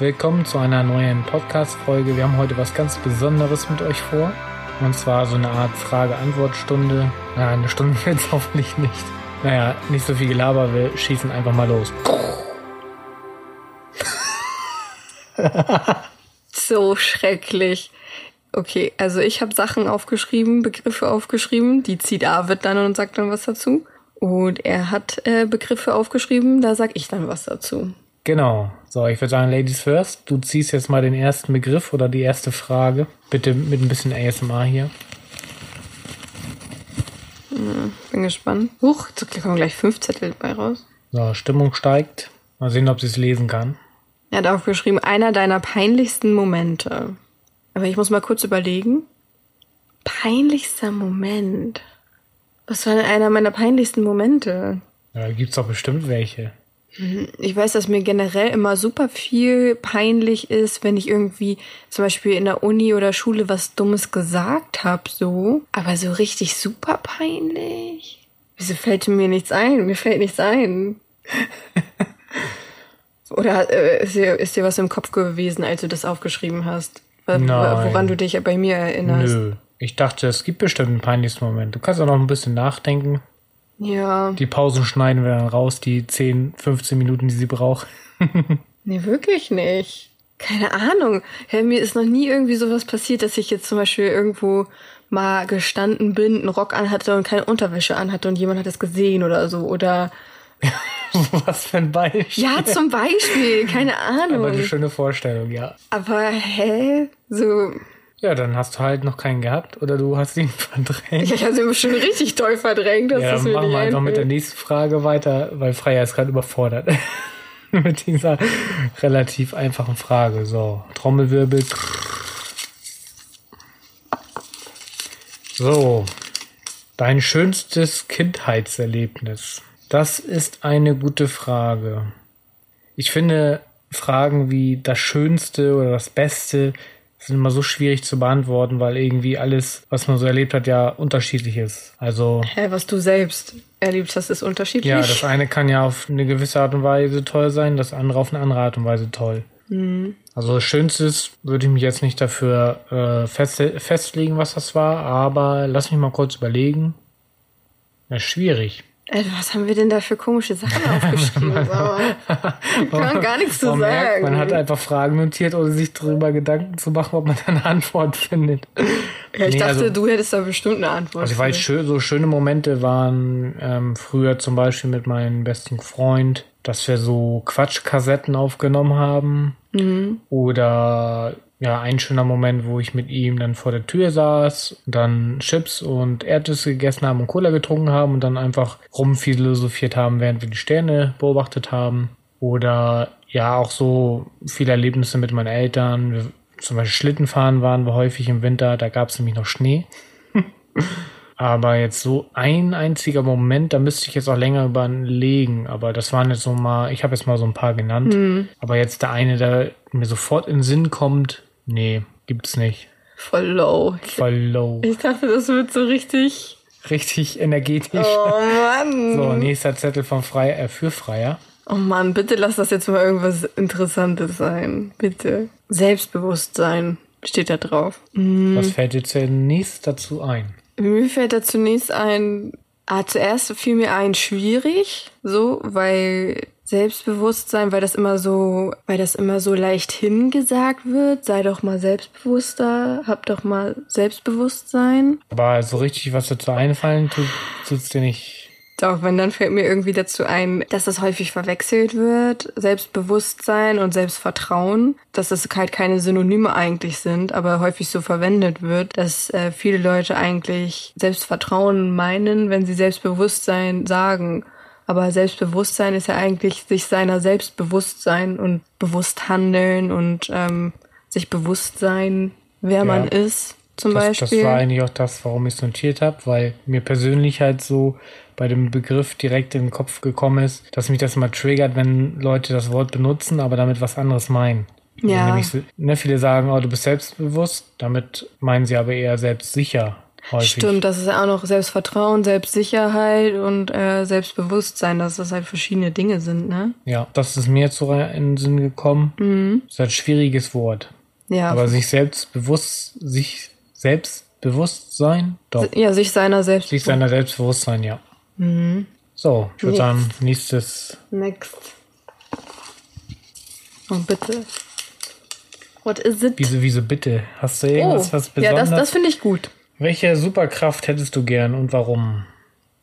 Willkommen zu einer neuen Podcast-Folge. Wir haben heute was ganz Besonderes mit euch vor. Und zwar so eine Art Frage-Antwort-Stunde. Ja, eine Stunde wird es hoffentlich nicht. Naja, nicht so viel Gelaber, wir schießen einfach mal los. so schrecklich. Okay, also ich habe Sachen aufgeschrieben, Begriffe aufgeschrieben, die zieht Arvid dann und sagt dann was dazu. Und er hat äh, Begriffe aufgeschrieben, da sag ich dann was dazu. Genau. So, ich würde sagen, Ladies first. Du ziehst jetzt mal den ersten Begriff oder die erste Frage. Bitte mit ein bisschen ASMR hier. Hm, bin gespannt. Huch, jetzt kommen gleich fünf Zettel dabei raus. So, Stimmung steigt. Mal sehen, ob sie es lesen kann. Er hat aufgeschrieben, einer deiner peinlichsten Momente. Aber ich muss mal kurz überlegen. Peinlichster Moment. Was war denn einer meiner peinlichsten Momente? Ja, da gibt's doch bestimmt welche. Hm, ich weiß, dass mir generell immer super viel peinlich ist, wenn ich irgendwie zum Beispiel in der Uni oder Schule was Dummes gesagt habe, so. Aber so richtig super peinlich. Wieso fällt mir nichts ein? Mir fällt nichts ein. oder äh, ist, dir, ist dir was im Kopf gewesen, als du das aufgeschrieben hast? Nein. Woran du dich bei mir erinnerst? Nö. Ich dachte, es gibt bestimmt einen peinlichsten Moment. Du kannst auch noch ein bisschen nachdenken. Ja. Die Pausen schneiden wir dann raus, die 10, 15 Minuten, die sie braucht. nee, wirklich nicht. Keine Ahnung. Hey, mir ist noch nie irgendwie sowas passiert, dass ich jetzt zum Beispiel irgendwo mal gestanden bin, einen Rock anhatte und keine Unterwäsche anhatte und jemand hat es gesehen oder so. Oder Was für ein Beispiel. Ja, zum Beispiel, keine Ahnung. Aber eine schöne Vorstellung, ja. Aber hä? So, ja, dann hast du halt noch keinen gehabt oder du hast ihn verdrängt. Ich habe ihn schon richtig toll verdrängt. Das ja, dann machen wir einfach mit der nächsten Frage weiter, weil Freier ist gerade überfordert. mit dieser relativ einfachen Frage. So, Trommelwirbel. So, dein schönstes Kindheitserlebnis. Das ist eine gute Frage. Ich finde Fragen wie das Schönste oder das Beste sind immer so schwierig zu beantworten, weil irgendwie alles, was man so erlebt hat, ja unterschiedlich ist. Also. Hä, was du selbst erlebt hast, ist unterschiedlich. Ja, das eine kann ja auf eine gewisse Art und Weise toll sein, das andere auf eine andere Art und Weise toll. Mhm. Also das Schönste ist, würde ich mich jetzt nicht dafür äh, fest, festlegen, was das war, aber lass mich mal kurz überlegen. Ja, schwierig. Äh, was haben wir denn da für komische Sachen aufgeschrieben? kann gar nichts zu sagen. Merkt, man hat einfach Fragen notiert, ohne sich darüber Gedanken zu machen, ob man da eine Antwort findet. Ja, ich nee, dachte, also, du hättest da bestimmt eine Antwort. Also ich weiß, schön, so schöne Momente waren ähm, früher zum Beispiel mit meinem besten Freund, dass wir so Quatschkassetten aufgenommen haben. Mhm. Oder ja, ein schöner Moment, wo ich mit ihm dann vor der Tür saß, dann Chips und Erdnüsse gegessen haben und Cola getrunken haben und dann einfach rumphilosophiert haben, während wir die Sterne beobachtet haben. Oder ja, auch so viele Erlebnisse mit meinen Eltern. Wir, zum Beispiel Schlittenfahren waren wir häufig im Winter, da gab es nämlich noch Schnee. aber jetzt so ein einziger Moment, da müsste ich jetzt auch länger überlegen. Aber das waren jetzt so mal, ich habe jetzt mal so ein paar genannt. Mhm. Aber jetzt der eine, der mir sofort in den Sinn kommt, Nee, gibt's nicht. Voll low. Voll low. Ich dachte, das wird so richtig. Richtig energetisch. Oh Mann. So, nächster Zettel von Freier, äh, für Freier. Oh Mann, bitte lass das jetzt mal irgendwas Interessantes sein. Bitte. Selbstbewusstsein steht da drauf. Mhm. Was fällt dir zunächst dazu ein? Mir fällt da zunächst ein, ah, zuerst fiel mir ein schwierig, so, weil Selbstbewusstsein, weil das immer so, weil das immer so leicht hingesagt wird. Sei doch mal selbstbewusster, hab doch mal Selbstbewusstsein. Aber so richtig was dazu einfallen tut, tut's dir nicht. Doch, wenn dann fällt mir irgendwie dazu ein, dass das häufig verwechselt wird, Selbstbewusstsein und Selbstvertrauen, dass das halt keine Synonyme eigentlich sind, aber häufig so verwendet wird, dass äh, viele Leute eigentlich Selbstvertrauen meinen, wenn sie Selbstbewusstsein sagen. Aber Selbstbewusstsein ist ja eigentlich sich seiner Selbstbewusstsein und bewusst handeln und ähm, sich bewusst sein, wer ja. man ist, zum das, Beispiel. Das war eigentlich auch das, warum ich es notiert habe, weil mir persönlich halt so bei dem Begriff direkt in den Kopf gekommen ist, dass mich das mal triggert, wenn Leute das Wort benutzen, aber damit was anderes meinen. Also ja. Nämlich, ne, viele sagen, oh, du bist selbstbewusst, damit meinen sie aber eher selbstsicher. Häufig. Stimmt, das ist ja auch noch Selbstvertrauen, Selbstsicherheit und äh, Selbstbewusstsein, dass das halt verschiedene Dinge sind, ne? Ja, das ist mir jetzt so in den Sinn gekommen. Mhm. Das ist ein schwieriges Wort. Ja. Aber sich selbst bewusst, sich selbst bewusst sein? Doch. ja, sich seiner selbst. Sich seiner Selbstbewusstsein, ja. Mhm. So, ich würde sagen, nächstes. Next. Oh, bitte. What is it? Wieso, wieso bitte? Hast du irgendwas, oh, was ja, besonders? das, das finde ich gut. Welche Superkraft hättest du gern und warum?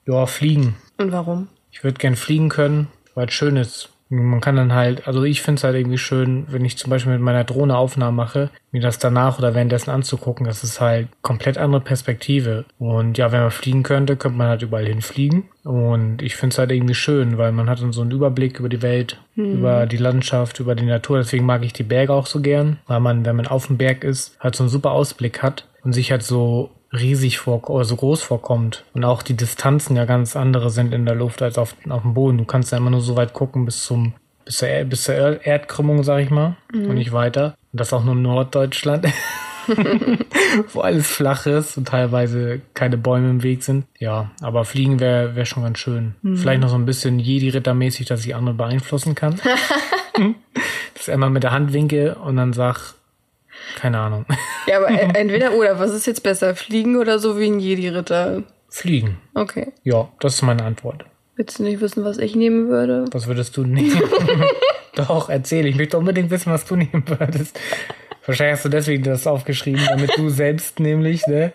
Ja, fliegen. Und warum? Ich würde gern fliegen können, weil es schön ist. Man kann dann halt, also ich finde es halt irgendwie schön, wenn ich zum Beispiel mit meiner Drohne Aufnahmen mache, mir das danach oder währenddessen anzugucken, das ist halt komplett andere Perspektive. Und ja, wenn man fliegen könnte, könnte man halt überall hinfliegen. Und ich finde es halt irgendwie schön, weil man hat dann so einen Überblick über die Welt, über die Landschaft, über die Natur. Deswegen mag ich die Berge auch so gern, weil man, wenn man auf dem Berg ist, halt so einen super Ausblick hat und sich halt so riesig vor oder so groß vorkommt und auch die Distanzen ja ganz andere sind in der Luft als auf, auf dem Boden. Du kannst ja immer nur so weit gucken bis zum bis zur, bis zur Er- Erdkrümmung, sag ich mal, und nicht weiter. Und das auch nur in Norddeutschland, wo alles flach ist und teilweise keine Bäume im Weg sind. Ja, aber fliegen wäre wär schon ganz schön. Vielleicht noch so ein bisschen Jedi-Ritter-mäßig, dass ich andere beeinflussen kann. dass ich einmal mit der Hand winke und dann sag, keine Ahnung, Ja, aber entweder oder, was ist jetzt besser? Fliegen oder so wie ein Jedi-Ritter? fliegen. Okay. Ja, das ist meine Antwort. Willst du nicht wissen, was ich nehmen würde? Was würdest du nehmen? Doch, erzähl. Ich möchte unbedingt wissen, was du nehmen würdest. Wahrscheinlich hast du deswegen das aufgeschrieben, damit du selbst nämlich ne,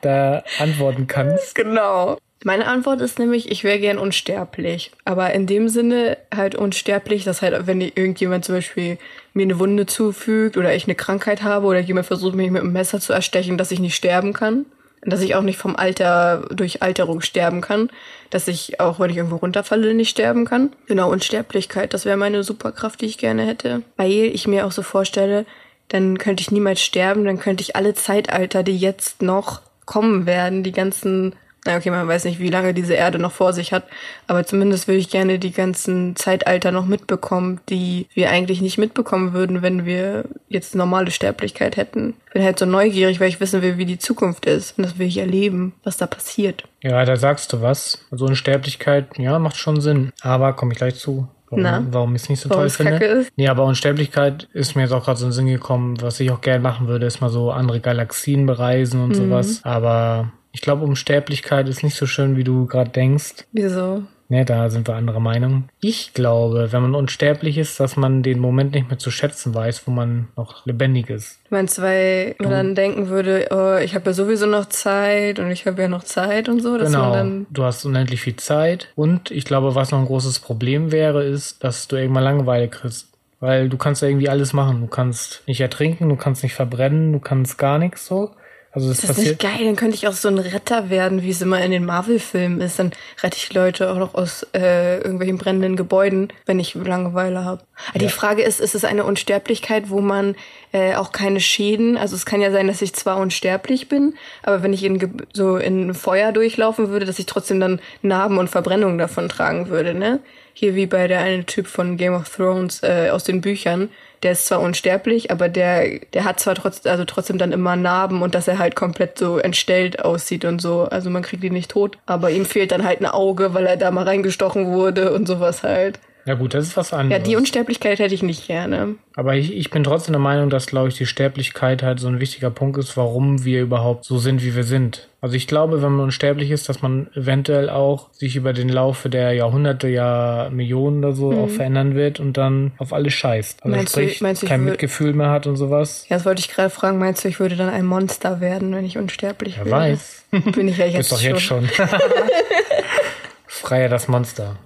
da antworten kannst. Genau. Meine Antwort ist nämlich, ich wäre gern unsterblich. Aber in dem Sinne halt unsterblich, dass halt, wenn irgendjemand zum Beispiel mir eine Wunde zufügt oder ich eine Krankheit habe oder jemand versucht, mich mit einem Messer zu erstechen, dass ich nicht sterben kann. Dass ich auch nicht vom Alter, durch Alterung sterben kann. Dass ich auch, wenn ich irgendwo runterfalle, nicht sterben kann. Genau, Unsterblichkeit, das wäre meine Superkraft, die ich gerne hätte. Weil ich mir auch so vorstelle, dann könnte ich niemals sterben, dann könnte ich alle Zeitalter, die jetzt noch kommen werden, die ganzen, na okay, man weiß nicht, wie lange diese Erde noch vor sich hat, aber zumindest würde ich gerne die ganzen Zeitalter noch mitbekommen, die wir eigentlich nicht mitbekommen würden, wenn wir jetzt normale Sterblichkeit hätten. Ich bin halt so neugierig, weil ich wissen will, wie die Zukunft ist und das will ich erleben, was da passiert. Ja, da sagst du was. So eine Sterblichkeit, ja, macht schon Sinn. Aber komme ich gleich zu. Warum, Na? warum ich es nicht so toll finde. kacke ist? Nee, aber Unsterblichkeit ist mir jetzt auch gerade so in den Sinn gekommen. Was ich auch gerne machen würde, ist mal so andere Galaxien bereisen Mhm. und sowas. Aber ich glaube, Unsterblichkeit ist nicht so schön, wie du gerade denkst. Wieso? Ne, da sind wir anderer Meinung. Ich glaube, wenn man unsterblich ist, dass man den Moment nicht mehr zu schätzen weiß, wo man noch lebendig ist. Du meinst, weil man dann denken würde, oh, ich habe ja sowieso noch Zeit und ich habe ja noch Zeit und so, dass man Genau. dann Du hast unendlich viel Zeit. Und ich glaube, was noch ein großes Problem wäre, ist, dass du irgendwann Langeweile kriegst. Weil du kannst ja irgendwie alles machen. Du kannst nicht ertrinken, du kannst nicht verbrennen, du kannst gar nichts so. Also das, Das ist nicht geil, dann könnte ich auch so ein Retter werden, wie es immer in den Marvel-Filmen ist. Dann rette ich Leute auch noch aus äh, irgendwelchen brennenden Gebäuden, wenn ich Langeweile habe. Die Ja. Frage ist, ist es eine Unsterblichkeit, wo man äh, auch keine Schäden, also es kann ja sein, dass ich zwar unsterblich bin, aber wenn ich in Ge- so in Feuer durchlaufen würde, dass ich trotzdem dann Narben und Verbrennungen davon tragen würde, ne? Hier wie bei der eine Typ von Game of Thrones äh, aus den Büchern, der ist zwar unsterblich, aber der, der hat zwar trotzdem, also trotzdem dann immer Narben und dass er halt komplett so entstellt aussieht und so. Also man kriegt ihn nicht tot, aber ihm fehlt dann halt ein Auge, weil er da mal reingestochen wurde und sowas halt. Ja gut, das ist was Ja, anderes. die Unsterblichkeit hätte ich nicht gerne. Aber ich, ich bin trotzdem der Meinung, dass, glaube ich, die Sterblichkeit halt so ein wichtiger Punkt ist, warum wir überhaupt so sind, wie wir sind. Also ich glaube, wenn man unsterblich ist, dass man eventuell auch sich über den Laufe der Jahrhunderte, ja Millionen oder so auch verändern wird und dann auf alles scheißt. Also Mhm. Meinst sprich, meinst du, ich kein wür- Mitgefühl mehr hat und sowas. Ja, das wollte ich gerade fragen. Meinst du, ich würde dann ein Monster werden, wenn ich unsterblich Wer wäre? weiß. Bin ich ja jetzt Ist doch jetzt schon. Freier das Monster.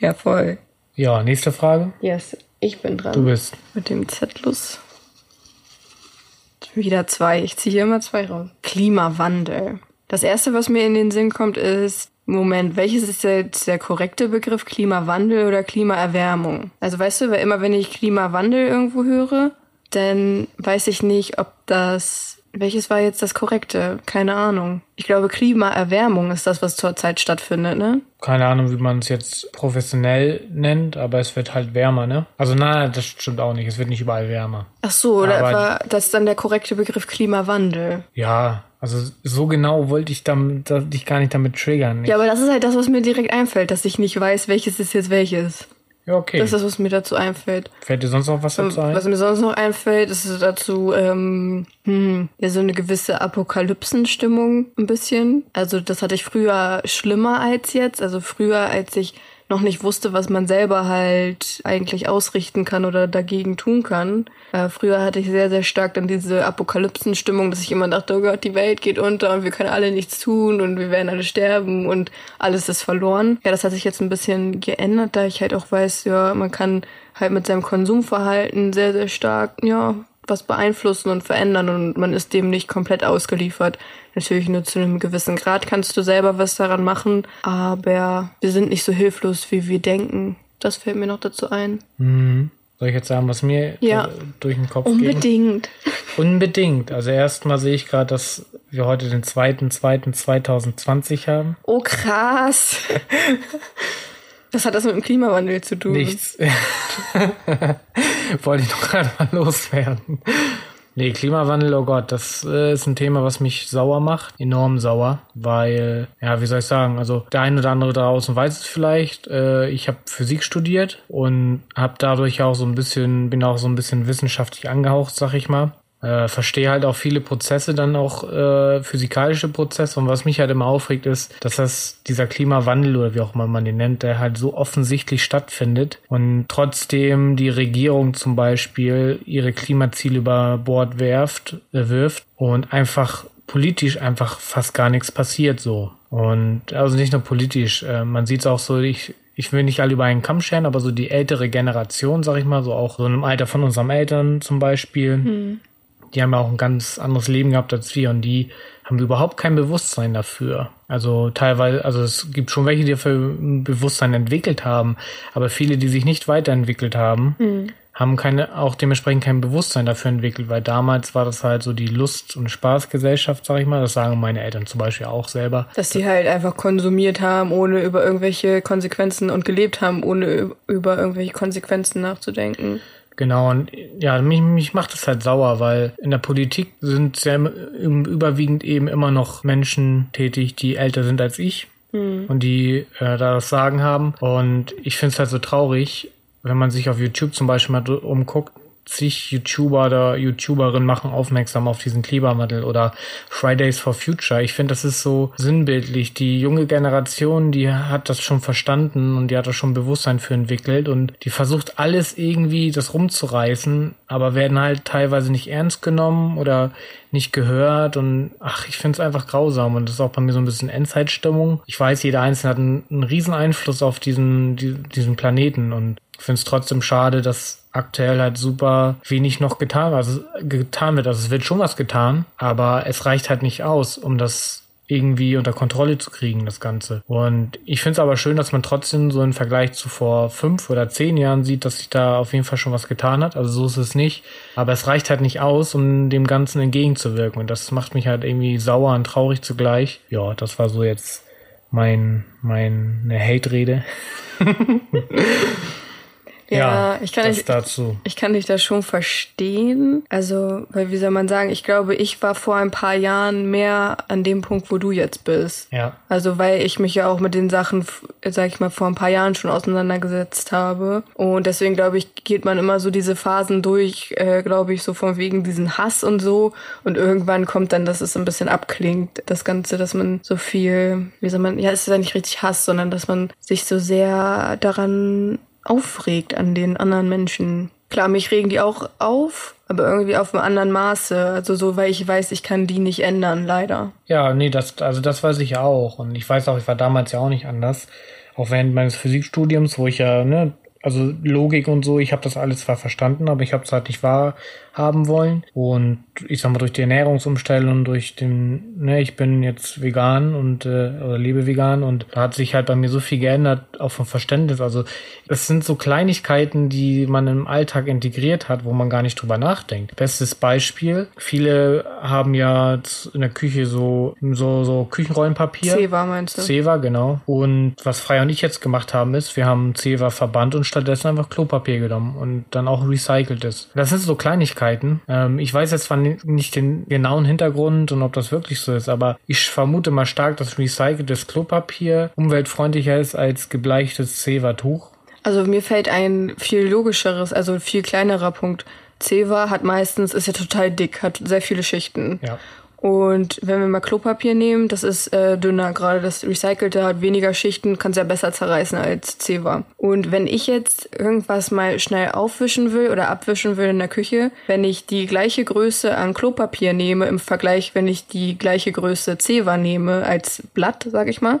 Ja, voll. Ja, nächste Frage. Yes, ich bin dran. Du bist. Mit dem Zettlus. Wieder zwei. Ich ziehe hier immer zwei raus. Klimawandel. Das erste, was mir in den Sinn kommt, ist, Moment, welches ist jetzt der korrekte Begriff? Klimawandel oder Klimaerwärmung? Also weißt du, weil immer wenn ich Klimawandel irgendwo höre, dann weiß ich nicht, ob das. Welches war jetzt das korrekte? Keine Ahnung. Ich glaube, Klimaerwärmung ist das, was zurzeit stattfindet, ne? Keine Ahnung, wie man es jetzt professionell nennt, aber es wird halt wärmer, ne? Also nein, das stimmt auch nicht. Es wird nicht überall wärmer. Ach so, oder Aber- war das dann der korrekte Begriff Klimawandel? Ja, Also so genau wollte ich damit, dich gar nicht damit triggern. Ja, aber das ist halt das, was mir direkt einfällt, dass ich nicht weiß, welches ist jetzt welches. Ja, okay. Das ist das, was mir dazu einfällt. Fällt dir sonst noch was dazu ein? Was mir sonst noch einfällt, ist dazu ähm, hm, ja so eine gewisse Apokalypsenstimmung ein bisschen. Also das hatte ich früher schlimmer als jetzt. Also früher, als ich noch nicht wusste, was man selber halt eigentlich ausrichten kann oder dagegen tun kann. Äh, früher hatte ich sehr, sehr stark dann diese Apokalypsenstimmung, dass ich immer dachte, oh Gott, die Welt geht unter und wir können alle nichts tun und wir werden alle sterben und alles ist verloren. Ja, das hat sich jetzt ein bisschen geändert, da ich halt auch weiß, ja, man kann halt mit seinem Konsumverhalten sehr, sehr stark, ja, was beeinflussen und verändern und man ist dem nicht komplett ausgeliefert. Natürlich nur zu einem gewissen Grad kannst du selber was daran machen, aber wir sind nicht so hilflos, wie wir denken. Das fällt mir noch dazu ein. Mhm. Soll ich jetzt sagen, was mir ja. durch den Kopf geht? Unbedingt. Ging? Unbedingt. Also erstmal sehe ich gerade, dass wir heute den 2.2.2020 haben. Oh krass. Was hat das mit dem Klimawandel zu tun? Nichts. Wollte ich doch gerade mal loswerden. Nee, Klimawandel, oh Gott, das äh, ist ein Thema, was mich sauer macht. Enorm sauer, weil, ja, wie soll ich sagen, also der eine oder andere draußen weiß es vielleicht. Äh, ich habe Physik studiert und habe dadurch auch so ein bisschen, bin auch so ein bisschen wissenschaftlich angehaucht, sag ich mal äh, verstehe halt auch viele Prozesse, dann auch äh, physikalische Prozesse. Und was mich halt immer aufregt, ist, dass das dieser Klimawandel oder wie auch immer man den nennt, der halt so offensichtlich stattfindet und trotzdem die Regierung zum Beispiel ihre Klimaziele über Bord werft, äh, wirft und einfach politisch einfach fast gar nichts passiert so. Und also nicht nur politisch, äh, man sieht es auch so, ich, ich will nicht alle über einen Kamm scheren, aber so die ältere Generation, sag ich mal, so auch so im Alter von unseren Eltern zum Beispiel, hm die haben ja auch ein ganz anderes Leben gehabt als wir und die haben überhaupt kein Bewusstsein dafür. Also teilweise, also es gibt schon welche, die dafür ein Bewusstsein entwickelt haben, aber viele, die sich nicht weiterentwickelt haben, mhm. haben keine, auch dementsprechend kein Bewusstsein dafür entwickelt, weil damals war das halt so die Lust- und Spaßgesellschaft, sag ich mal. Das sagen meine Eltern zum Beispiel auch selber. Dass sie halt einfach konsumiert haben, ohne über irgendwelche Konsequenzen und gelebt haben, ohne über irgendwelche Konsequenzen nachzudenken. Genau, und ja, mich, mich macht es halt sauer, weil in der Politik sind sehr überwiegend eben immer noch Menschen tätig, die älter sind als ich mhm. und die äh, da das Sagen haben. Und ich finde es halt so traurig, wenn man sich auf YouTube zum Beispiel mal umguckt, zig YouTuber oder YouTuberinnen machen aufmerksam auf diesen Klimawandel oder Fridays for Future. Ich finde, das ist so sinnbildlich. Die junge Generation, die hat das schon verstanden und die hat da schon Bewusstsein für entwickelt und die versucht alles irgendwie das rumzureißen, aber werden halt teilweise nicht ernst genommen oder nicht gehört und ach, ich finde es einfach grausam und das ist auch bei mir so ein bisschen Endzeitstimmung. Ich weiß, jeder Einzelne hat einen, einen riesen Einfluss auf diesen, die, diesen Planeten und finde es trotzdem schade, dass aktuell halt super wenig noch getan, also getan wird. Also es wird schon was getan, aber es reicht halt nicht aus, um das irgendwie unter Kontrolle zu kriegen, das Ganze. Und ich finde es aber schön, dass man trotzdem so im Vergleich zu vor fünf oder zehn Jahren sieht, dass sich da auf jeden Fall schon was getan hat. Also so ist es nicht. Aber es reicht halt nicht aus, um dem Ganzen entgegenzuwirken. Und das macht mich halt irgendwie sauer und traurig zugleich. Ja, das war so jetzt mein, meine Hate-Rede. Ja, ja ich, kann dich, dazu. ich kann dich da schon verstehen. Also, weil wie soll man sagen, ich glaube, ich war vor ein paar Jahren mehr an dem Punkt, wo du jetzt bist. Ja. Also, weil ich mich ja auch mit den Sachen, sag ich mal, vor ein paar Jahren schon auseinandergesetzt habe. Und deswegen, glaube ich, geht man immer so diese Phasen durch, äh, glaube ich, so von wegen diesen Hass und so. Und irgendwann kommt dann, dass es ein bisschen abklingt, das Ganze, dass man so viel, wie soll man, ja, es ist ja nicht richtig Hass, sondern dass man sich so sehr daran aufregt an den anderen Menschen. Klar, mich regen die auch auf, aber irgendwie auf einem anderen Maße. Also so, weil ich weiß, ich kann die nicht ändern, leider. Ja, nee, das, also das weiß ich auch. Und ich weiß auch, ich war damals ja auch nicht anders. Auch während meines Physikstudiums, wo ich ja, ne, also Logik und so, ich habe das alles zwar verstanden, aber ich habe es halt nicht wahr haben wollen. Und ich sag mal, durch die Ernährungsumstellung, durch den, ne, ich bin jetzt vegan und äh, oder lebe vegan und da hat sich halt bei mir so viel geändert, auch vom Verständnis. Also es sind so Kleinigkeiten, die man im Alltag integriert hat, wo man gar nicht drüber nachdenkt. Bestes Beispiel, viele haben ja in der Küche so, so, so Küchenrollenpapier. Zewa meinst du? Zewa, genau. Und was Frei und ich jetzt gemacht haben, ist, wir haben Zewa verbannt und stattdessen einfach Klopapier genommen und dann auch recyceltes. Das sind so Kleinigkeiten. Ähm, ich weiß jetzt zwar nicht den genauen Hintergrund und ob das wirklich so ist, aber ich vermute mal stark, dass recyceltes Klopapier umweltfreundlicher ist als gebleichtes Zewa-Tuch. Also mir fällt ein viel logischeres, also viel kleinerer Punkt. Zewa hat meistens, ist ja total dick, hat sehr viele Schichten. Ja. Und wenn wir mal Klopapier nehmen, das ist äh, dünner. Gerade das Recycelte hat weniger Schichten, kann sehr besser zerreißen als Zewa. Und wenn ich jetzt irgendwas mal schnell aufwischen will oder abwischen will in der Küche, wenn ich die gleiche Größe an Klopapier nehme im Vergleich, wenn ich die gleiche Größe Zewa nehme als Blatt, sag ich mal,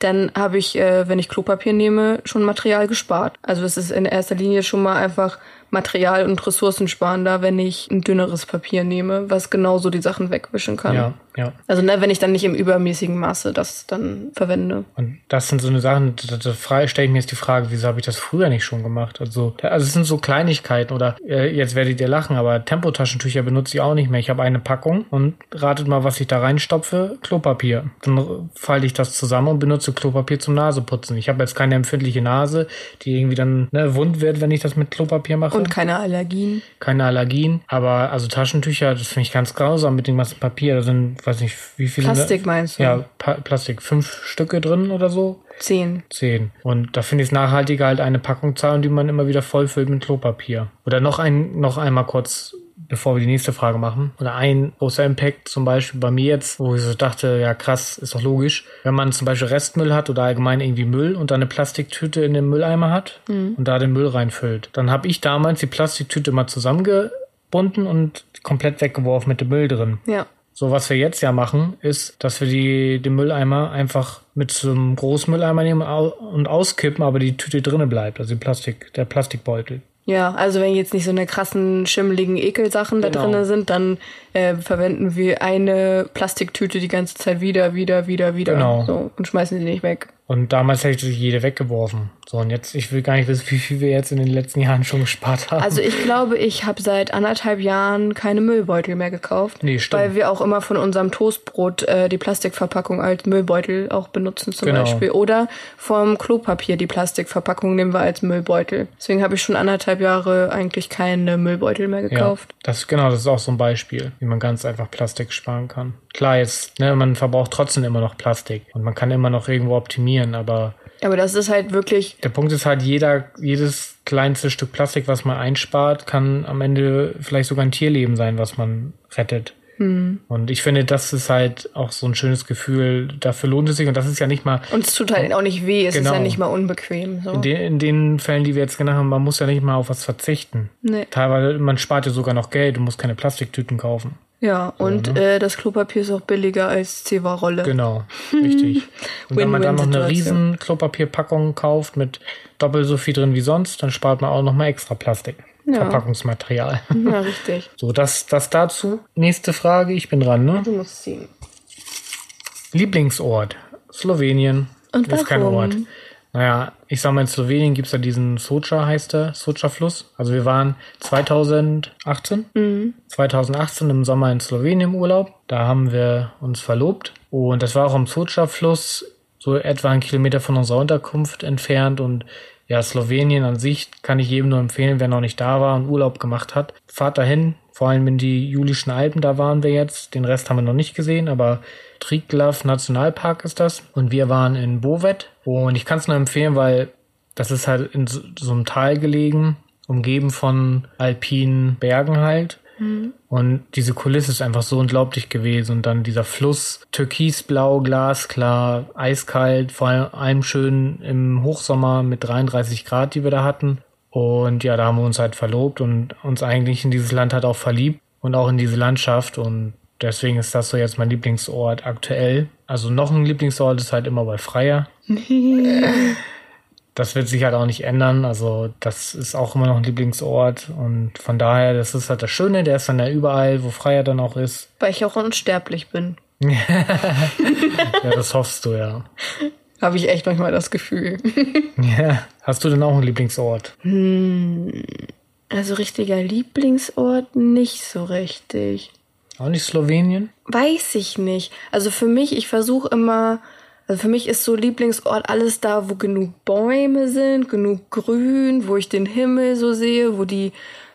dann habe ich, äh, wenn ich Klopapier nehme, schon Material gespart. Also es ist in erster Linie schon mal einfach Material- und ressourcensparender, wenn ich ein dünneres Papier nehme, was genauso die Sachen wegwischen kann. Ja, ja. Also ne, wenn ich dann nicht im übermäßigen Maße das dann verwende. Und das sind so eine Sachen, da, da stelle ich mir jetzt die Frage, wieso habe ich das früher nicht schon gemacht? Also, also es sind so Kleinigkeiten oder äh, jetzt werdet ihr lachen, aber Tempotaschentücher benutze ich auch nicht mehr. Ich habe eine Packung und ratet mal, was ich da reinstopfe. Klopapier. Dann falte ich das zusammen und benutze Klopapier zum Naseputzen. Ich habe jetzt keine empfindliche Nase, die irgendwie dann ne, wund wird, wenn ich das mit Klopapier mache. Und keine Allergien. Keine Allergien. Aber also Taschentücher, das finde ich ganz grausam mit dem ganzen Papier. Da sind, weiß nicht, wie viele. Plastik meinst du? Ja, pa Plastik. Fünf Stücke drin oder so. Zehn. Zehn. Und da finde ich es nachhaltiger, halt eine Packung zahlen, die man immer wieder vollfüllt mit Klopapier. Oder noch ein, noch einmal kurz bevor wir die nächste Frage machen. Oder ein großer Impact zum Beispiel bei mir jetzt, wo ich so dachte, ja krass, ist doch logisch. Wenn man zum Beispiel Restmüll hat oder allgemein irgendwie Müll und dann eine Plastiktüte in den Mülleimer hat mhm. und da den Müll reinfüllt, dann habe ich damals die Plastiktüte mal zusammengebunden und komplett weggeworfen mit dem Müll drin. Ja. So, was wir jetzt ja machen, ist, dass wir die, den Mülleimer einfach mit so einem Großmülleimer nehmen und auskippen, aber die Tüte drinnen bleibt, also die Plastik, der Plastikbeutel. Ja, also wenn jetzt nicht so eine krassen, schimmeligen Ekelsachen genau. da drin sind, dann äh, verwenden wir eine Plastiktüte die ganze Zeit wieder, wieder, wieder, wieder. Genau. So, und schmeißen sie nicht weg. Und damals hätte ich jede weggeworfen. So, und jetzt, ich will gar nicht wissen, wie viel wir jetzt in den letzten Jahren schon gespart haben. Also ich glaube, ich habe seit anderthalb Jahren keine Müllbeutel mehr gekauft. Nee, stimmt. Weil wir auch immer von unserem Toastbrot äh, die Plastikverpackung als Müllbeutel auch benutzen zum genau. Beispiel. Oder vom Klopapier die Plastikverpackung nehmen wir als Müllbeutel. Deswegen habe ich schon anderthalb Jahre eigentlich keine Müllbeutel mehr gekauft. Ja, das, genau, das ist auch so ein Beispiel, wie man ganz einfach Plastik sparen kann. Klar, jetzt, ne, man verbraucht trotzdem immer noch Plastik und man kann immer noch irgendwo optimieren, aber. Aber das ist halt wirklich. Der Punkt ist halt, jeder, jedes kleinste Stück Plastik, was man einspart, kann am Ende vielleicht sogar ein Tierleben sein, was man rettet. Hm. Und ich finde, das ist halt auch so ein schönes Gefühl. Dafür lohnt es sich und das ist ja nicht mal. Und es tut halt auch nicht weh, es genau. ist ja genau. nicht mal unbequem. So. In, den, in den Fällen, die wir jetzt genannt haben, man muss ja nicht mal auf was verzichten. Nee. Teilweise, man spart ja sogar noch Geld, du musst keine Plastiktüten kaufen. Ja, und so, ne? äh, das Klopapier ist auch billiger als Zewa-Rolle. Genau, richtig. Und wenn man dann noch eine riesen Klopapierpackung kauft mit doppelt so viel drin wie sonst, dann spart man auch noch mal extra Plastik. Ja. Verpackungsmaterial. Ja, richtig. So, das, das dazu. Nächste Frage, ich bin dran, ne? Du musst ziehen. Lieblingsort. Slowenien. Und warum? Ist kein Ort. Naja, ich sag mal, in Slowenien gibt es ja diesen Socha, heißt der, Socha-Fluss. Also wir waren 2018, mhm. 2018 im Sommer in Slowenien im Urlaub. Da haben wir uns verlobt. Und das war auch am Socha-Fluss, so etwa einen Kilometer von unserer Unterkunft entfernt. Und ja, Slowenien an sich kann ich jedem nur empfehlen, wer noch nicht da war und Urlaub gemacht hat. Fahrt dahin, vor allem in die Julischen Alpen, da waren wir jetzt. Den Rest haben wir noch nicht gesehen, aber Triglav Nationalpark ist das. Und wir waren in Bovet. Und ich kann es nur empfehlen, weil das ist halt in so, so einem Tal gelegen, umgeben von alpinen Bergen halt. Mhm. Und diese Kulisse ist einfach so unglaublich gewesen. Und dann dieser Fluss, türkisblau, glasklar, eiskalt, vor allem schön im Hochsommer mit 33 Grad, die wir da hatten. Und ja, da haben wir uns halt verlobt und uns eigentlich in dieses Land halt auch verliebt und auch in diese Landschaft. Und Deswegen ist das so jetzt mein Lieblingsort aktuell. Also noch ein Lieblingsort ist halt immer bei Freier. das wird sich halt auch nicht ändern. Also das ist auch immer noch ein Lieblingsort. Und von daher, das ist halt das Schöne, der ist dann ja überall, wo Freier dann auch ist. Weil ich auch unsterblich bin. ja, das hoffst du ja. Habe ich echt manchmal das Gefühl. ja. Hast du denn auch einen Lieblingsort? Hm. Also richtiger Lieblingsort nicht so richtig. Auch nicht Slowenien? Weiß ich nicht. Also für mich, ich versuche immer Also für mich ist so Lieblingsort alles da, wo genug Bäume sind, genug Grün, wo ich den Himmel so sehe, wo die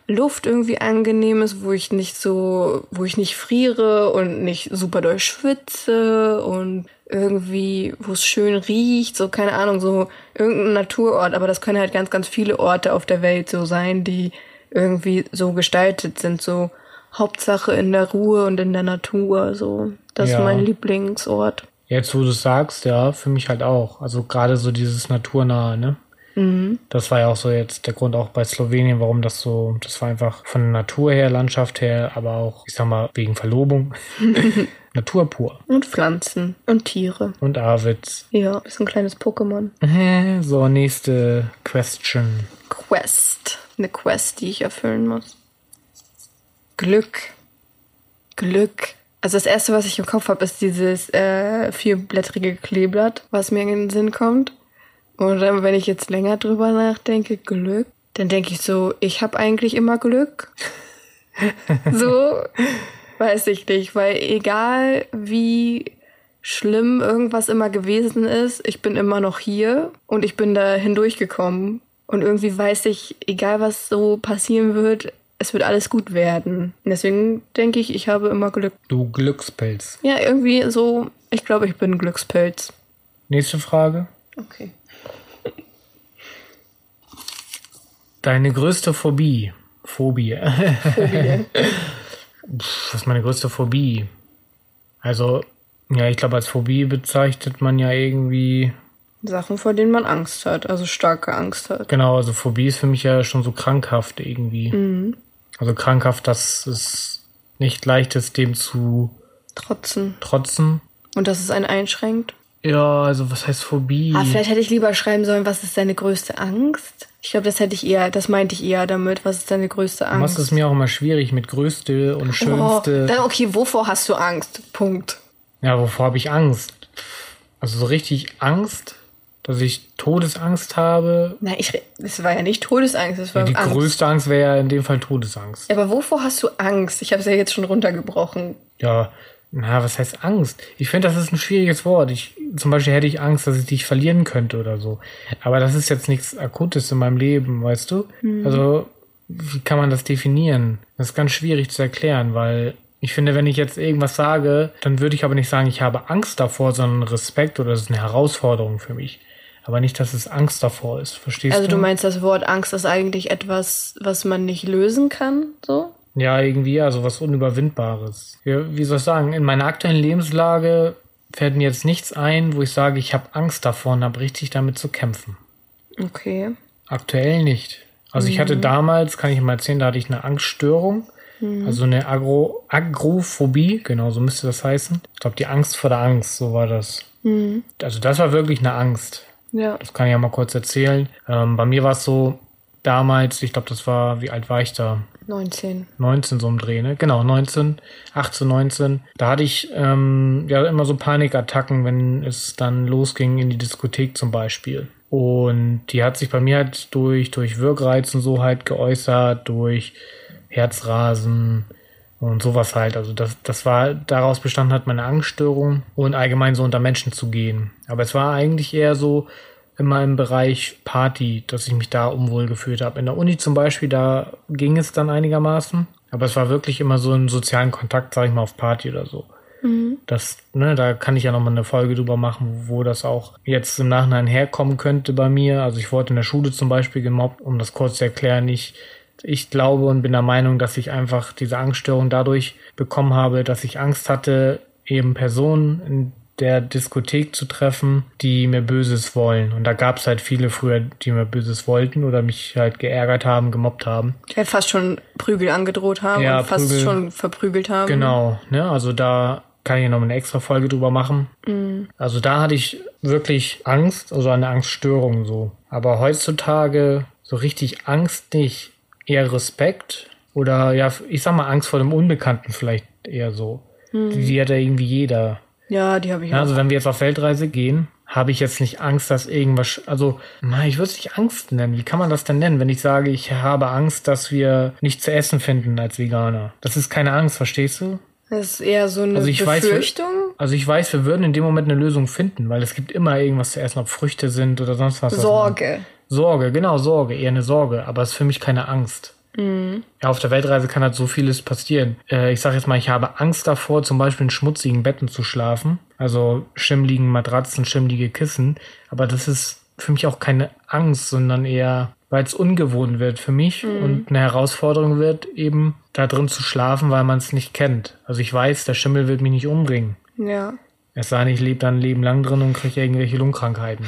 Luft irgendwie angenehm ist, wo ich nicht so, wo ich nicht friere und nicht super doll schwitze und irgendwie, wo es schön riecht, so keine Ahnung, so irgendein Naturort, aber das können halt ganz, ganz viele Orte auf der Welt so sein, die irgendwie so gestaltet sind, so Hauptsache in der Ruhe und in der Natur, so. Das Ja. ist mein Lieblingsort. Jetzt, wo du es sagst, ja, für mich halt auch. Also gerade so dieses Naturnahe, ne? Das war ja auch so jetzt der Grund auch bei Slowenien, warum das so, das war einfach von Natur her, Landschaft her, aber auch, ich sag mal, wegen Verlobung. Natur pur. Und Pflanzen und Tiere. Und Arvids. Ja, ist ein kleines Pokémon. So, nächste Question. Quest. Eine Quest, die ich erfüllen muss. Glück. Glück. Also das erste, was ich im Kopf habe, ist dieses äh, vierblättrige Kleeblatt, was mir in den Sinn kommt. Und dann, wenn ich jetzt länger drüber nachdenke, Glück, dann denke ich so, ich habe eigentlich immer Glück. so, weiß ich nicht, weil egal wie schlimm irgendwas immer gewesen ist, ich bin immer noch hier und ich bin da hindurchgekommen. Und irgendwie weiß ich, egal was so passieren wird, es wird alles gut werden. Und deswegen denke ich, ich habe immer Glück. Du Glückspilz. Ja, irgendwie so, ich glaube, ich bin Glückspilz. Nächste Frage. Okay. Deine größte Phobie. Phobie. Phobie. Pff, Was ist meine größte Phobie? Also, ja, ich glaube, als Phobie bezeichnet man ja irgendwie. Sachen, vor denen man Angst hat, also starke Angst hat. Genau, also Phobie ist für mich ja schon so krankhaft irgendwie. Also krankhaft, dass es nicht leicht ist, dem zu Trotzen. trotzen. Und dass es einen einschränkt. Ja, also was heißt Phobie? Ah, vielleicht hätte ich lieber schreiben sollen, was ist deine größte Angst? Ich glaube, das hätte ich eher, das meinte ich eher damit. Was ist deine größte Angst? Was ist mir auch immer schwierig mit größte und oh, schönste. dann okay, wovor hast du Angst? Punkt. Ja, wovor habe ich Angst? Also so richtig Angst, dass ich Todesangst habe. Nein, ich, das war ja nicht Todesangst, das war Die Angst. größte Angst wäre ja in dem Fall Todesangst. Ja, aber wovor hast du Angst? Ich habe es ja jetzt schon runtergebrochen. Ja, na, was heißt Angst? Ich finde, das ist ein schwieriges Wort. Ich, zum Beispiel hätte ich Angst, dass ich dich verlieren könnte oder so. Aber das ist jetzt nichts Akutes in meinem Leben, weißt du? Also, wie kann man das definieren? Das ist ganz schwierig zu erklären, weil ich finde, wenn ich jetzt irgendwas sage, dann würde ich aber nicht sagen, ich habe Angst davor, sondern Respekt oder es ist eine Herausforderung für mich. Aber nicht, dass es Angst davor ist. Verstehst Also du? du meinst, das Wort Angst ist eigentlich etwas, was man nicht lösen kann, so? Ja, irgendwie, also was Unüberwindbares. Wie soll ich sagen, in meiner aktuellen Lebenslage fällt mir jetzt nichts ein, wo ich sage, ich habe Angst davor und habe richtig damit zu kämpfen. Okay. Aktuell nicht. Also ich hatte damals, kann ich mal erzählen, da hatte ich eine Angststörung. Also eine Agro Agrophobie, genau so müsste das heißen. Ich glaube, die Angst vor der Angst, so war das. Also das war wirklich eine Angst. Ja. Das kann ich ja mal kurz erzählen. Ähm, bei mir war es so, damals, ich glaube, das war, wie alt war ich da? 19. 19 so im Dreh, ne? Genau, 19, 18, 19. Da hatte ich ähm, ja immer so Panikattacken, wenn es dann losging in die Diskothek zum Beispiel. Und die hat sich bei mir halt durch, durch Wirkreiz und so halt geäußert, durch Herzrasen und sowas halt. Also das, das war, daraus bestanden hat meine Angststörung und allgemein so unter Menschen zu gehen. Aber es war eigentlich eher so, immer im Bereich Party, dass ich mich da unwohl gefühlt habe. In der Uni zum Beispiel, da ging es dann einigermaßen. Aber es war wirklich immer so ein sozialen Kontakt, sag ich mal, auf Party oder so. Das, ne, da kann ich ja nochmal eine Folge drüber machen, wo das auch jetzt im Nachhinein herkommen könnte bei mir. Also ich wurde in der Schule zum Beispiel gemobbt, um das kurz zu erklären. Ich, ich glaube und bin der Meinung, dass ich einfach diese Angststörung dadurch bekommen habe, dass ich Angst hatte, eben Personen in der Diskothek zu treffen, die mir Böses wollen. Und da gab es halt viele früher, die mir Böses wollten oder mich halt geärgert haben, gemobbt haben. Hätte fast schon Prügel angedroht haben Ja, und fast Prügel. schon verprügelt haben. Genau, ne? Also da kann ich noch eine extra Folge drüber machen. Also da hatte ich wirklich Angst, also eine Angststörung so. Aber heutzutage so richtig Angst nicht, eher Respekt oder ja, ich sag mal Angst vor dem Unbekannten vielleicht eher so. Die, die hat ja irgendwie jeder. Ja, die habe ich Ja, auch. also wenn wir jetzt auf Weltreise gehen, habe ich jetzt nicht Angst, dass irgendwas, also, ich würde es nicht Angst nennen. Wie kann man das denn nennen, wenn ich sage, ich habe Angst, dass wir nichts zu essen finden als Veganer? Das ist keine Angst, verstehst du? Das ist eher so eine Also ich weiß- Befürchtung. Also ich weiß, wir würden in dem Moment eine Lösung finden, weil es gibt immer irgendwas zu essen, ob Früchte sind oder sonst was. Sorge. Sorge, genau, Sorge, eher eine Sorge, aber es ist für mich keine Angst. Mhm. Ja, auf der Weltreise kann halt so vieles passieren. Äh, ich sage jetzt mal, ich habe Angst davor, zum Beispiel in schmutzigen Betten zu schlafen. Also schimmligen Matratzen, schimmlige Kissen. Aber das ist für mich auch keine Angst, sondern eher, weil es ungewohnt wird für mich und eine Herausforderung wird, eben da drin zu schlafen, weil man es nicht kennt. Also ich weiß, der Schimmel wird mich nicht umbringen. Ja. Es sei denn, ich lebe dann ein Leben lang drin und kriege irgendwelche Lungenkrankheiten.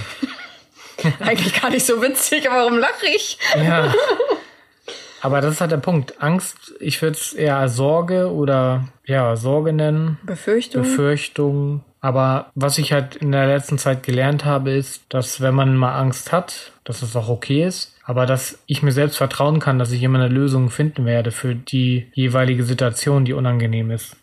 Eigentlich gar nicht so witzig, aber warum lache ich? Ja. Aber das ist halt der Punkt. Angst, ich würde es eher Sorge oder ja, Sorge nennen. Befürchtung? Befürchtung. Aber was ich halt in der letzten Zeit gelernt habe, ist, dass wenn man mal Angst hat, dass es auch okay ist, aber dass ich mir selbst vertrauen kann, dass ich immer eine Lösung finden werde für die jeweilige Situation, die unangenehm ist.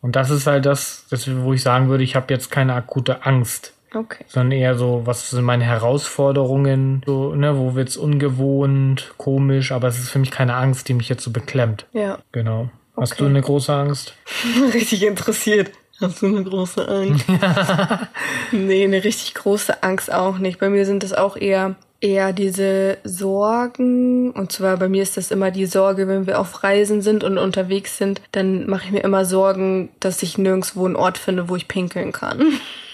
Und das ist halt das, das, wo ich sagen würde, ich habe jetzt keine akute Angst, okay. sondern eher so, was sind meine Herausforderungen, so, ne, wo wird's ungewohnt, komisch, aber es ist für mich keine Angst, die mich jetzt so beklemmt. Ja. Genau. Hast Okay. du eine große Angst? richtig interessiert. Hast du eine große Angst? nee, eine richtig große Angst auch nicht. Bei mir sind es auch eher eher diese Sorgen. Und zwar bei mir ist das immer die Sorge, wenn wir auf Reisen sind und unterwegs sind, dann mache ich mir immer Sorgen, dass ich nirgendwo einen Ort finde, wo ich pinkeln kann.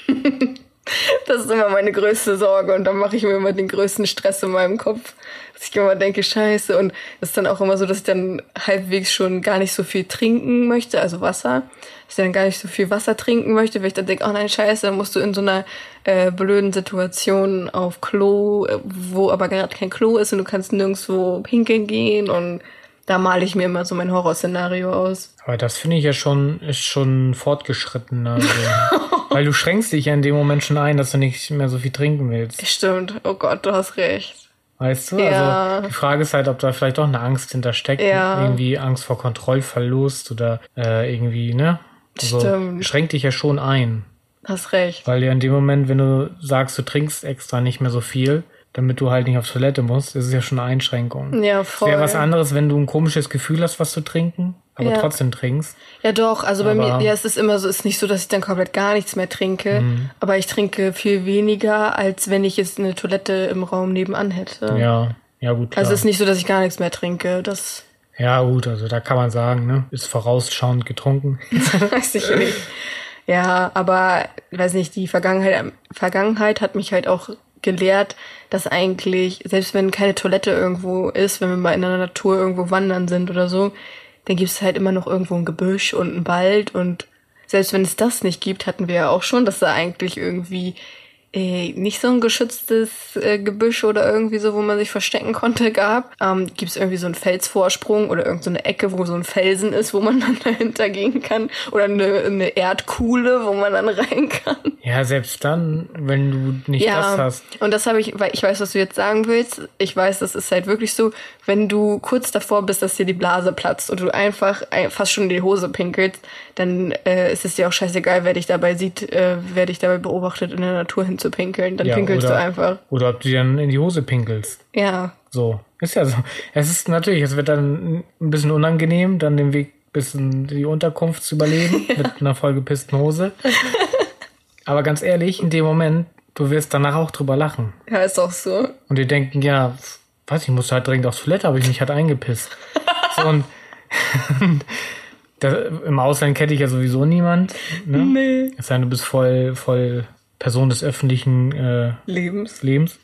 Das ist immer meine größte Sorge und dann mache ich mir immer den größten Stress in meinem Kopf, dass ich immer denke, scheiße. Und es ist dann auch immer so, dass ich dann halbwegs schon gar nicht so viel trinken möchte, also Wasser, dass ich dann gar nicht so viel Wasser trinken möchte, weil ich dann denke, oh nein, scheiße, dann musst du in so einer äh, blöden Situation auf Klo, äh, wo aber gerade kein Klo ist und du kannst nirgendwo pinkeln gehen und da male ich mir immer so mein Horrorszenario aus. Aber das finde ich ja schon, ist schon fortgeschritten. Also. Weil du schränkst dich ja in dem Moment schon ein, dass du nicht mehr so viel trinken willst. Stimmt, oh Gott, du hast recht. Weißt du? Ja. Also die Frage ist halt, ob da vielleicht doch eine Angst hintersteckt. Ja. Irgendwie Angst vor Kontrollverlust oder äh, irgendwie, ne? Also Stimmt. schränkt dich ja schon ein. Hast recht. Weil ja in dem Moment, wenn du sagst, du trinkst extra nicht mehr so viel, damit du halt nicht auf Toilette musst, ist es ja schon eine Einschränkung. Ja, voll. wäre was anderes, wenn du ein komisches Gefühl hast, was zu trinken, aber Ja. trotzdem trinkst. Ja, doch. Also bei Aber- mir, ja, es ist immer so, es ist nicht so, dass ich dann komplett gar nichts mehr trinke. Aber ich trinke viel weniger, als wenn ich jetzt eine Toilette im Raum nebenan hätte. Ja, ja gut. Klar. Also es ist nicht so, dass ich gar nichts mehr trinke. Das ja gut, also da kann man sagen, ne, ist vorausschauend getrunken. weiß ich nicht. Ja, aber weiß nicht, die Vergangenheit, Vergangenheit hat mich halt auch gelehrt, dass eigentlich, selbst wenn keine Toilette irgendwo ist, wenn wir mal in der Natur irgendwo wandern sind oder so, dann gibt es halt immer noch irgendwo ein Gebüsch und ein Wald. Und selbst wenn es das nicht gibt, hatten wir ja auch schon, dass da eigentlich irgendwie äh, nicht so ein geschütztes äh, Gebüsch oder irgendwie so, wo man sich verstecken konnte, gab. Ähm, gibt es irgendwie so einen Felsvorsprung oder irgendeine so eine Ecke, wo so ein Felsen ist, wo man dann dahinter gehen kann oder eine, eine Erdkuhle, wo man dann rein kann. ja, selbst dann, wenn du nicht das Ja, hast. und das habe ich, weil ich weiß, was du jetzt sagen willst. Ich weiß, das ist halt wirklich so, wenn du kurz davor bist, dass dir die Blase platzt und du einfach ein- fast schon in die Hose pinkelst, dann äh, ist es dir auch scheißegal, wer dich dabei sieht, äh, wer dich dabei beobachtet, in der Natur hinzupinkeln. Dann Ja, pinkelst oder, du einfach. Oder ob du dir dann in die Hose pinkelst. Ja, So. Ist ja so. Es ist natürlich, es wird dann ein bisschen unangenehm, dann den Weg bis in die Unterkunft zu überleben mit einer vollgepissten Hose. Aber ganz ehrlich, in dem Moment, du wirst danach auch drüber lachen. ja, ist auch so. Und die denken, ja, weiß ich, musste halt dringend aufs Toilette, aber ich mich halt eingepisst. So, und da, im Ausland kenne ich ja sowieso niemand. Ne? Nee. Es sei denn, du bist voll, voll Person des öffentlichen äh, Lebens. Lebens.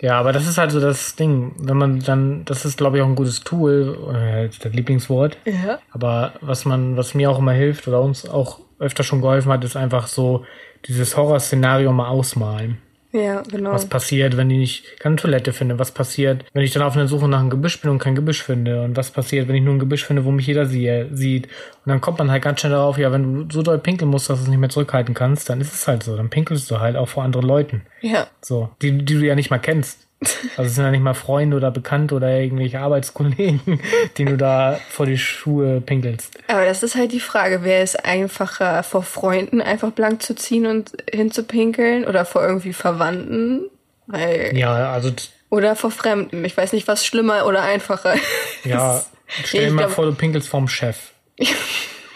Ja, aber das ist halt so das Ding. Wenn man dann, das ist, glaube ich, auch ein gutes Tool, äh, das Lieblingswort. Ja. Aber was man, was mir auch immer hilft oder uns auch öfter schon geholfen hat, ist einfach so dieses Horrorszenario mal ausmalen. Ja, genau. Was passiert, wenn ich nicht keine Toilette finde? Was passiert, wenn ich dann auf einer Suche nach einem Gebüsch bin und kein Gebüsch finde? Und was passiert, wenn ich nur ein Gebüsch finde, wo mich jeder sie sieht? Und dann kommt man halt ganz schnell darauf, ja, wenn du so doll pinkeln musst, dass du es nicht mehr zurückhalten kannst, dann ist es halt so. Dann pinkelst du halt auch vor anderen Leuten. Ja. So, die, die du ja nicht mal kennst. Also es sind ja nicht mal Freunde oder Bekannte oder irgendwelche Arbeitskollegen, die du da vor die Schuhe pinkelst. Aber das ist halt die Frage, wäre es einfacher, vor Freunden einfach blank zu ziehen und hinzupinkeln oder vor irgendwie Verwandten? Weil, Ja, also oder vor Fremden. Ich weiß nicht, was schlimmer oder einfacher ja, ist. stell dir mal glaub- vor, du pinkelst vorm Chef.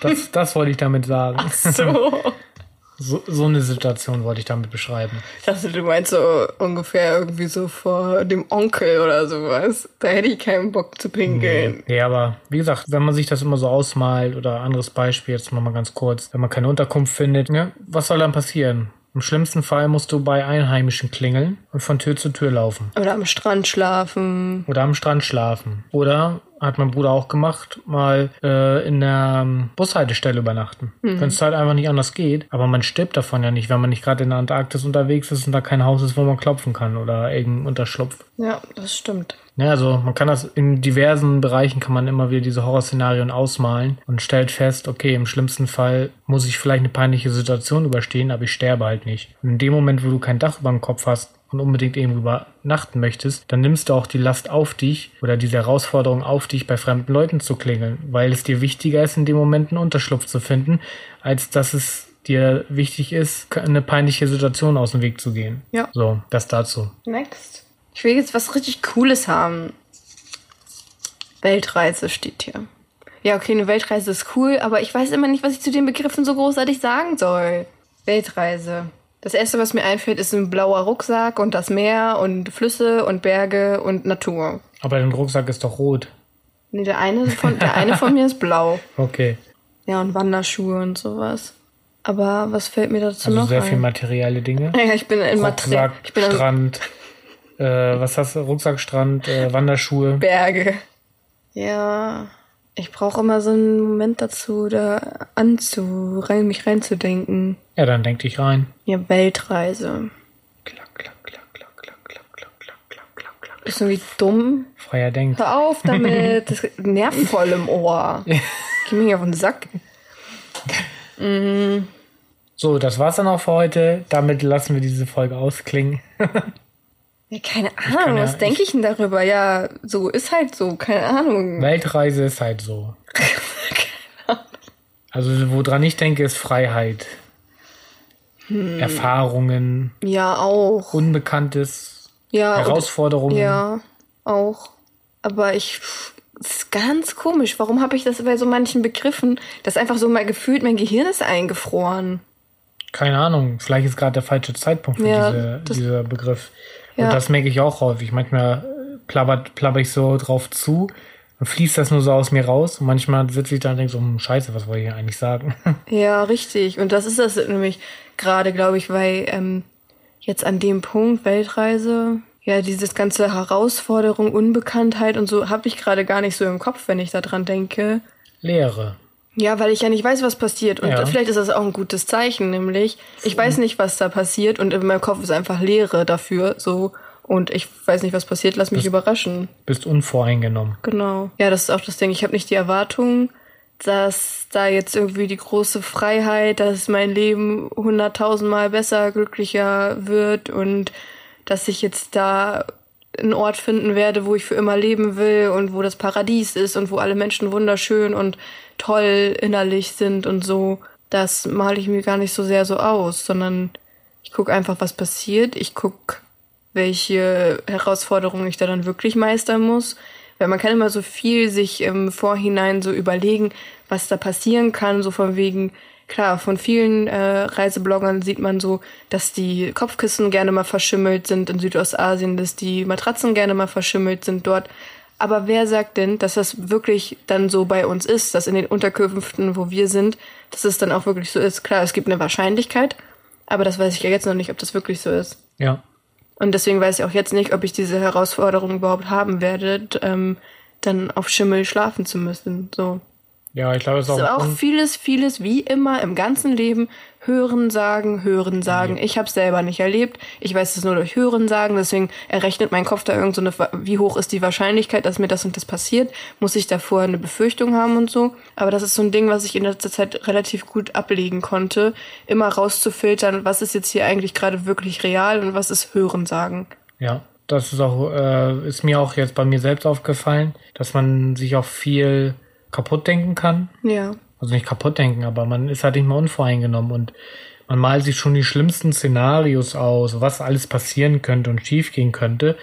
Das, das wollte ich damit sagen. Ach so. So, so eine Situation wollte ich damit beschreiben. Ich dachte, du meinst so ungefähr irgendwie so vor dem Onkel oder sowas. Da hätte ich keinen Bock zu pinkeln. Nee, aber wie gesagt, wenn man sich das immer so ausmalt oder anderes Beispiel, jetzt nochmal ganz kurz, wenn man keine Unterkunft findet, ja, was soll dann passieren? Im schlimmsten Fall musst du bei Einheimischen klingeln und von Tür zu Tür laufen. Oder am Strand schlafen. Oder am Strand schlafen. Oder hat mein Bruder auch gemacht, mal äh, in der ähm, Bushaltestelle übernachten. Mhm. Wenn es halt einfach nicht anders geht. Aber man stirbt davon ja nicht, wenn man nicht gerade in der Antarktis unterwegs ist und da kein Haus ist, wo man klopfen kann oder irgendein Unterschlupf. Ja, das stimmt. Ja, also man kann das in diversen Bereichen kann man immer wieder diese Horrorszenarien ausmalen und stellt fest, okay, im schlimmsten Fall muss ich vielleicht eine peinliche Situation überstehen, aber ich sterbe halt nicht. Und in dem Moment, wo du kein Dach über dem Kopf hast, und unbedingt irgendwo übernachten möchtest, dann nimmst du auch die Last auf dich oder diese Herausforderung auf dich, bei fremden Leuten zu klingeln, weil es dir wichtiger ist, in dem Moment einen Unterschlupf zu finden, als dass es dir wichtig ist, eine peinliche Situation aus dem Weg zu gehen. Ja. So, das dazu. Next. Ich will jetzt was richtig Cooles haben. Weltreise steht hier. Ja, okay, eine Weltreise ist cool, aber ich weiß immer nicht, was ich zu den Begriffen so großartig sagen soll. Weltreise. Das erste, was mir einfällt, ist ein blauer Rucksack und das Meer und Flüsse und Berge und Natur. Aber dein Rucksack ist doch rot. Nee, der eine von, der eine von mir ist blau. Okay. Ja, und Wanderschuhe und sowas. Aber was fällt mir dazu also noch sehr ein? viel materielle Dinge. Ja, ich bin in Material. Rucksack, Ich bin an Strand. Äh, was hast du? Rucksack, Strand, äh, Wanderschuhe. Berge. Ja, ich brauche immer so einen Moment dazu, da anzu, rein, mich reinzudenken. Ja, dann denk dich rein. Ja, Weltreise. Klack, klack, klack, klack, klack, klack, klack, klack, klack, klack, klack. Ist irgendwie dumm. Freier Denk. Hör auf damit. Das nervt voll im Ohr. Geh mir hier auf den Sack. So, das war's dann auch für heute. Damit lassen wir diese Folge ausklingen. Ja, keine Ahnung, ja- was denke ich denn darüber? Ja, so ist halt so, keine Ahnung. Weltreise ist halt so. Also, woran ich denke, ist Freiheit. Erfahrungen, Ja, auch. Unbekanntes, Ja, Herausforderungen. Ja, auch. Aber ich. Das ist ganz komisch. Warum habe ich das bei so manchen Begriffen, das einfach so mal gefühlt, mein Gehirn ist eingefroren. Keine Ahnung, vielleicht ist gerade der falsche Zeitpunkt für Ja, diese, dieser Begriff. Ja. Und das merke ich auch häufig. Manchmal äh, plappert, plapper ich so drauf zu und fließt das nur so aus mir raus. Und manchmal sitze ich da und denke so, hm, scheiße, was wollte ich hier eigentlich sagen? Ja, richtig. Und das ist das nämlich gerade, glaube ich, weil ähm, jetzt an dem Punkt Weltreise, ja, dieses ganze Herausforderung, Unbekanntheit und so habe ich gerade gar nicht so im Kopf, wenn ich daran denke. Leere. Ja, weil ich ja nicht weiß, was passiert. Und Ja. vielleicht ist das auch ein gutes Zeichen, nämlich ich weiß nicht, was da passiert und in meinem Kopf ist einfach Leere dafür, so. Und ich weiß nicht, was passiert, lass mich überraschen. Bist unvoreingenommen. Genau. Ja, das ist auch das Ding. Ich habe nicht die Erwartung, dass da jetzt irgendwie die große Freiheit, dass mein Leben hunderttausendmal besser, glücklicher wird und dass ich jetzt da einen Ort finden werde, wo ich für immer leben will und wo das Paradies ist und wo alle Menschen wunderschön und toll innerlich sind und so. Das male ich mir gar nicht so sehr so aus, sondern ich gucke einfach, was passiert. Ich gucke, welche Herausforderungen ich da dann wirklich meistern muss. Weil man kann immer so viel sich im Vorhinein so überlegen, was da passieren kann, so von wegen, klar, von vielen äh, Reisebloggern sieht man so, dass die Kopfkissen gerne mal verschimmelt sind in Südostasien, dass die Matratzen gerne mal verschimmelt sind dort. Aber wer sagt denn, dass das wirklich dann so bei uns ist, dass in den Unterkünften, wo wir sind, dass es dann auch wirklich so ist? Klar, es gibt eine Wahrscheinlichkeit, aber das weiß ich ja jetzt noch nicht, ob das wirklich so ist. Ja. Und deswegen weiß ich auch jetzt nicht, ob ich diese Herausforderung überhaupt haben werde, ähm, dann auf Schimmel schlafen zu müssen. So. Ja, ich glaube, es ist auch, auch vieles, vieles wie immer im ganzen Leben hören, sagen, hören, sagen. Ich habe selber nicht erlebt. Ich weiß es nur durch hören, sagen. Deswegen errechnet mein Kopf da irgend so eine, wie hoch ist die Wahrscheinlichkeit, dass mir das und das passiert? Muss ich davor eine Befürchtung haben und so? Aber das ist so ein Ding, was ich in letzter Zeit relativ gut ablegen konnte, immer rauszufiltern, was ist jetzt hier eigentlich gerade wirklich real und was ist hören, sagen. Ja, das ist auch, äh, ist mir auch jetzt bei mir selbst aufgefallen, dass man sich auch viel kaputt denken kann. Ja. Also nicht kaputt denken, aber man ist halt nicht mehr unvoreingenommen und man malt sich schon die schlimmsten Szenarios aus, was alles passieren könnte und schiefgehen könnte.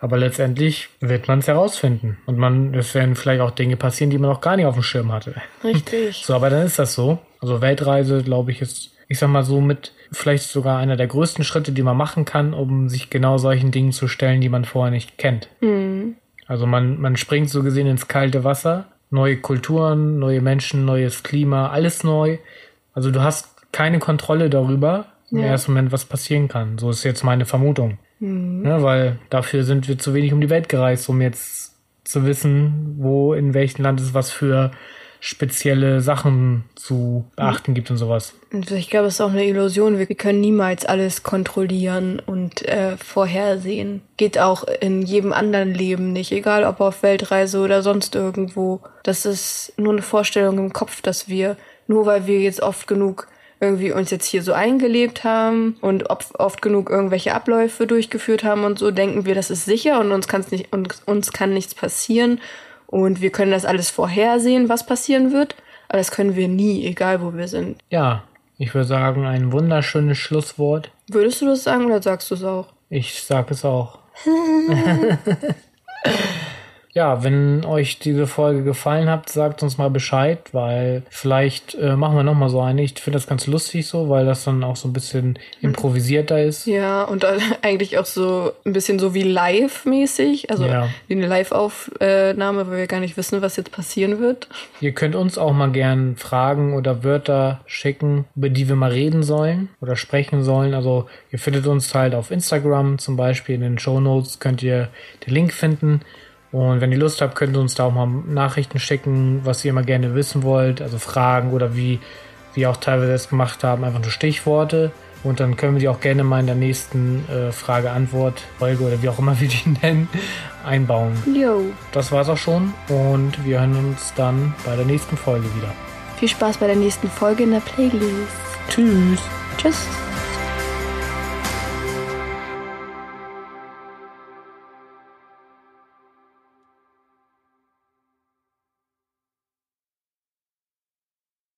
Aber letztendlich wird man es herausfinden. Und man, es werden vielleicht auch Dinge passieren, die man noch gar nicht auf dem Schirm hatte. Richtig. So, aber dann ist das so. Also Weltreise, glaube ich, ist, ich sag mal so, mit vielleicht sogar einer der größten Schritte, die man machen kann, um sich genau solchen Dingen zu stellen, die man vorher nicht kennt. Mhm. Also man, man springt so gesehen ins kalte Wasser. Neue Kulturen, neue Menschen, neues Klima, alles neu. Also du hast keine Kontrolle darüber, im ja. ersten Moment, was passieren kann. So ist jetzt meine Vermutung. Mhm. Ja, weil dafür sind wir zu wenig um die Welt gereist, um jetzt zu wissen, wo in welchem Land es was für spezielle Sachen zu beachten gibt und sowas. Ich glaube, es ist auch eine Illusion. Wir können niemals alles kontrollieren und äh, vorhersehen. Geht auch in jedem anderen Leben nicht, egal ob auf Weltreise oder sonst irgendwo. Das ist nur eine Vorstellung im Kopf, dass wir, nur weil wir jetzt oft genug irgendwie uns jetzt hier so eingelebt haben und oft, genug irgendwelche Abläufe durchgeführt haben und so, denken wir, das ist sicher und uns, kann's nicht, und uns kann nichts passieren und wir können das alles vorhersehen, was passieren wird. Aber das können wir nie, egal wo wir sind. Ja, ich würde sagen, ein wunderschönes Schlusswort. Würdest du das sagen oder sagst du es auch? Ich sag es auch. Ja, wenn euch diese Folge gefallen hat, sagt uns mal Bescheid, weil vielleicht äh, machen wir nochmal so eine. Ich finde das ganz lustig so, weil das dann auch so ein bisschen improvisierter ist. Ja, und eigentlich auch so ein bisschen so wie live-mäßig, also ja. wie eine Live-Aufnahme, weil wir gar nicht wissen, was jetzt passieren wird. Ihr könnt uns auch mal gern Fragen oder Wörter schicken, über die wir mal reden sollen oder sprechen sollen. Also ihr findet uns halt auf Instagram zum Beispiel in den Show Notes könnt ihr den Link finden. Und wenn ihr Lust habt, könnt ihr uns da auch mal Nachrichten schicken, was ihr immer gerne wissen wollt, also Fragen oder wie wir auch teilweise es gemacht haben, einfach nur Stichworte. Und dann können wir die auch gerne mal in der nächsten äh, Frage-Antwort-Folge oder wie auch immer wir die nennen, einbauen. Jo. Das war's auch schon und wir hören uns dann bei der nächsten Folge wieder. Viel Spaß bei der nächsten Folge in der Playlist. Tschüss. Tschüss.